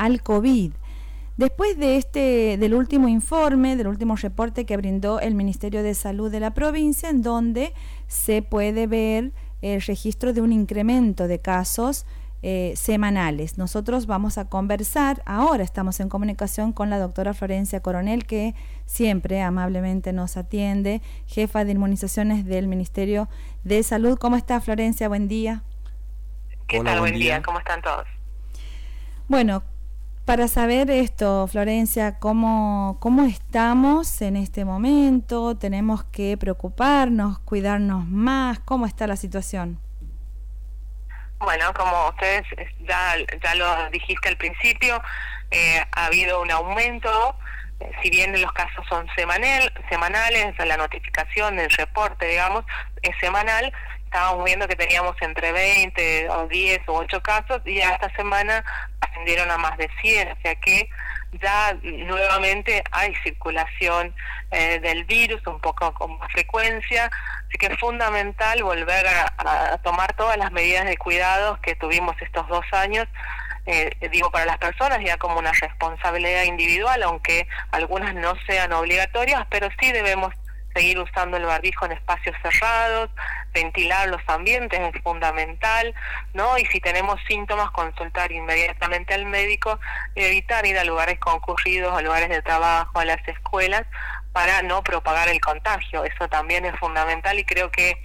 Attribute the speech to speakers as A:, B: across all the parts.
A: al COVID. Después de este, del último informe, del último reporte que brindó el Ministerio de Salud de la provincia, en donde se puede ver el registro de un incremento de casos eh, semanales. Nosotros vamos a conversar, ahora estamos en comunicación con la doctora Florencia Coronel, que siempre amablemente nos atiende, jefa de inmunizaciones del Ministerio de Salud. ¿Cómo está Florencia? Buen día.
B: ¿Qué tal? Buen día. ¿Cómo están todos?
A: Bueno, para saber esto, Florencia, ¿cómo, ¿cómo estamos en este momento? ¿Tenemos que preocuparnos, cuidarnos más? ¿Cómo está la situación?
B: Bueno, como ustedes ya, ya lo dijiste al principio, eh, ha habido un aumento, eh, si bien los casos son semanal, semanales, la notificación, el reporte, digamos, es semanal, estábamos viendo que teníamos entre 20 o 10 o 8 casos y esta semana ascendieron a más de 100, o sea que ya nuevamente hay circulación eh, del virus un poco con más frecuencia, así que es fundamental volver a, tomar todas las medidas de cuidado que tuvimos estos dos años, eh, digo para las personas ya como una responsabilidad individual, aunque algunas no sean obligatorias, pero sí debemos seguir usando el barbijo en espacios cerrados, ventilar los ambientes es fundamental, ¿no? Y si tenemos síntomas, consultar inmediatamente al médico y evitar ir a lugares concurridos, a lugares de trabajo, a las escuelas, para no propagar el contagio. Eso también es fundamental y creo que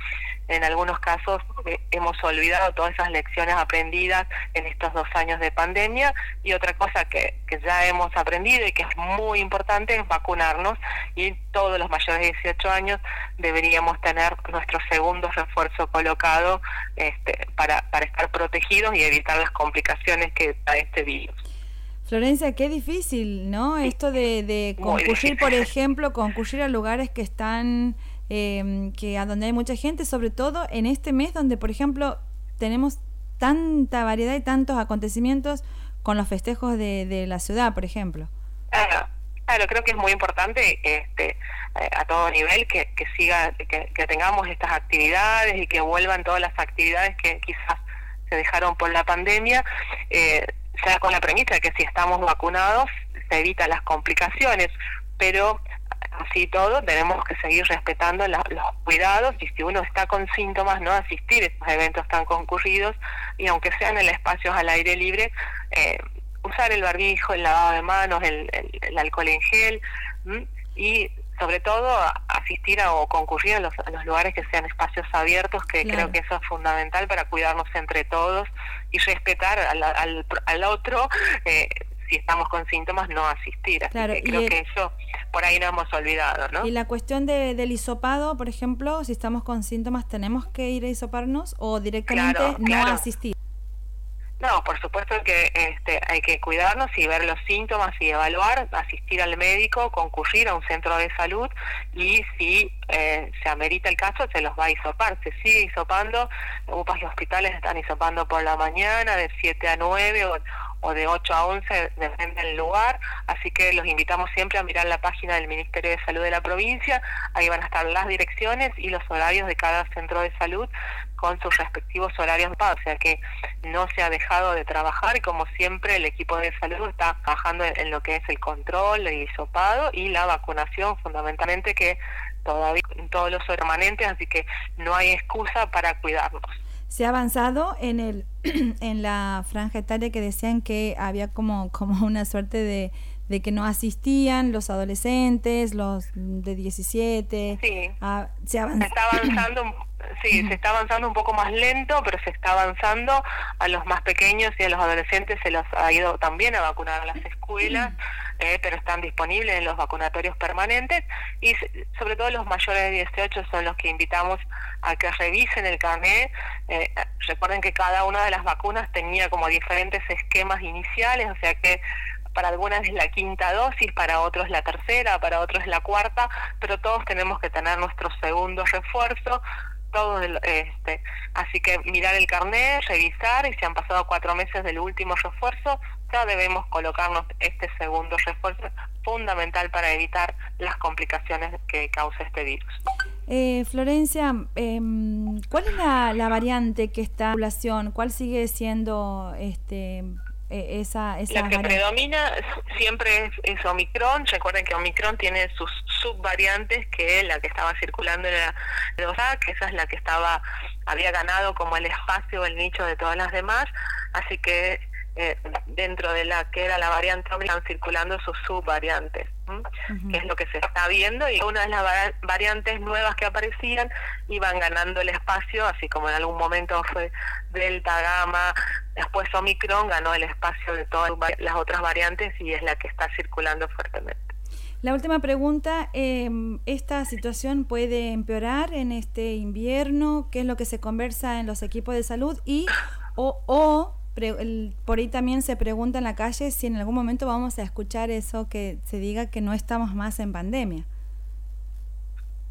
B: en algunos casos eh, hemos olvidado todas esas lecciones aprendidas en estos dos años de pandemia y otra cosa que, que ya hemos aprendido y que es muy importante es vacunarnos y todos los mayores de 18 años deberíamos tener nuestro segundo refuerzo colocado este, para, para estar protegidos y evitar las complicaciones que da este virus.
A: Florencia, qué difícil, ¿no? Esto de, de concurrir, por ejemplo, concurrir a lugares que están eh, que a donde hay mucha gente, sobre todo en este mes donde, por ejemplo, tenemos tanta variedad y tantos acontecimientos con los festejos de, de la ciudad, por ejemplo.
B: Claro, claro, creo que es muy importante este, eh, a todo nivel que, que siga, que, que tengamos estas actividades y que vuelvan todas las actividades que quizás se dejaron por la pandemia, eh, sea con la premisa de que si estamos vacunados se evitan las complicaciones, pero así todo tenemos que seguir respetando los cuidados y si uno está con síntomas no asistir a estos eventos tan concurridos y aunque sean en espacios al aire libre eh, usar el barbijo el lavado de manos el, alcohol en gel y sobre todo asistir a, o concurrir a los, lugares que sean espacios abiertos que creo que eso es fundamental para cuidarnos entre todos y respetar al, al, al otro eh, si estamos con síntomas, no asistir. Así que creo que eso por ahí no hemos olvidado, ¿no?
A: Y la cuestión de, del hisopado, por ejemplo, si estamos con síntomas, ¿tenemos que ir a hisoparnos o directamente no asistir?
B: No, por supuesto que este, hay que cuidarnos y ver los síntomas y evaluar, asistir al médico, concurrir a un centro de salud y si eh, se amerita el caso se los va a hisopar. Se sigue hisopando, UPAs y hospitales están hisopando por la mañana de 7 a 9 o, o de 8 a 11, depende del lugar, así que los invitamos siempre a mirar la página del Ministerio de Salud de la provincia, ahí van a estar las direcciones y los horarios de cada centro de salud con sus respectivos horarios o sea que no se ha dejado de trabajar y como siempre el equipo de salud está trabajando en, lo que es el control, el hisopado y la vacunación fundamentalmente que todavía todos los permanentes, así que no hay excusa para cuidarnos.
A: Se ha avanzado en el en la franja etaria que decían que había como, como una suerte de, de que no asistían los adolescentes, los de 17.
B: Sí. Ah, se, está avanzando, sí, se está avanzando un poco más lento, pero se está avanzando a los más pequeños y a los adolescentes se los ha ido también a vacunar a las escuelas. Eh, pero están disponibles en los vacunatorios permanentes y sobre todo los mayores de 18 son los que invitamos a que revisen el carnet. Eh, recuerden que cada una de las vacunas tenía como diferentes esquemas iniciales, o sea que para algunas es la quinta dosis, para otros la tercera, para otros la cuarta, pero todos tenemos que tener nuestro segundo refuerzo todos este así que mirar el carnet revisar y si han pasado cuatro meses del último refuerzo ya debemos colocarnos este segundo refuerzo fundamental para evitar las complicaciones que causa este virus
A: eh, Florencia em, ¿cuál es la, la variante que está en población? ¿cuál sigue siendo este eh, esa, esa
B: La que predomina siempre es, Omicron. Recuerden que Omicron tiene sus subvariantes, que la que estaba circulando era la que esa es la que estaba había ganado como el espacio el nicho de todas las demás. Así que eh, dentro de la que era la variante están circulando sus subvariantes, que es lo que se está viendo, y una de las variantes nuevas que aparecían iban ganando el espacio, así como en algún momento fue Delta, Gamma, después Omicron ganó el espacio de todas las otras variantes y es la que está circulando fuertemente.
A: La última pregunta, em, ¿esta situación puede empeorar en este invierno? ¿Qué es lo que se conversa en los equipos de salud? Y o, o por ahí también se pregunta en la calle si en algún momento vamos a escuchar eso que se diga que no estamos más en pandemia.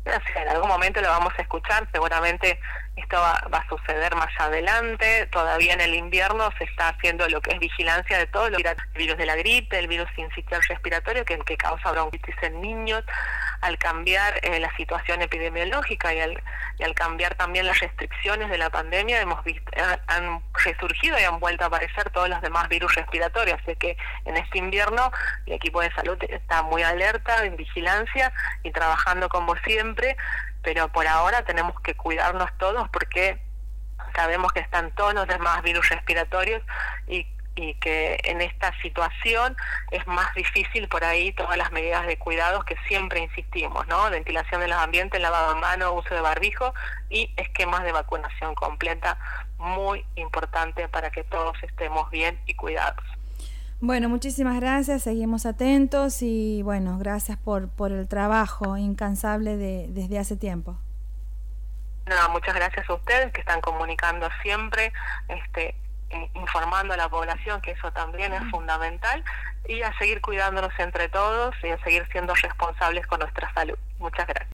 B: En algún momento lo vamos a escuchar, seguramente esto va, a suceder más adelante, todavía en el invierno se está haciendo lo que es vigilancia de todo, el virus de la gripe, el virus sincitial respiratorio, que, causa bronquitis en niños, al cambiar eh, la situación epidemiológica y al, y al cambiar también las restricciones de la pandemia, hemos visto, han resurgido y han vuelto a aparecer todos los demás virus respiratorios, así que en este invierno el equipo de salud está muy alerta, en vigilancia y trabajando como siempre pero por ahora tenemos que cuidarnos todos porque sabemos que están todos los demás virus respiratorios y, y que en esta situación es más difícil por ahí todas las medidas de cuidados que siempre insistimos, ¿no? Ventilación de los ambientes, lavado de manos, uso de barbijo y esquemas de vacunación completa, muy importante para que todos estemos bien y cuidados.
A: Bueno, muchísimas gracias, seguimos atentos y bueno, gracias por, por el trabajo incansable de, desde hace tiempo.
B: No, muchas gracias a ustedes que están comunicando siempre, este, informando a la población, que eso también es fundamental, y a seguir cuidándonos entre todos y a seguir siendo responsables con nuestra salud. Muchas gracias.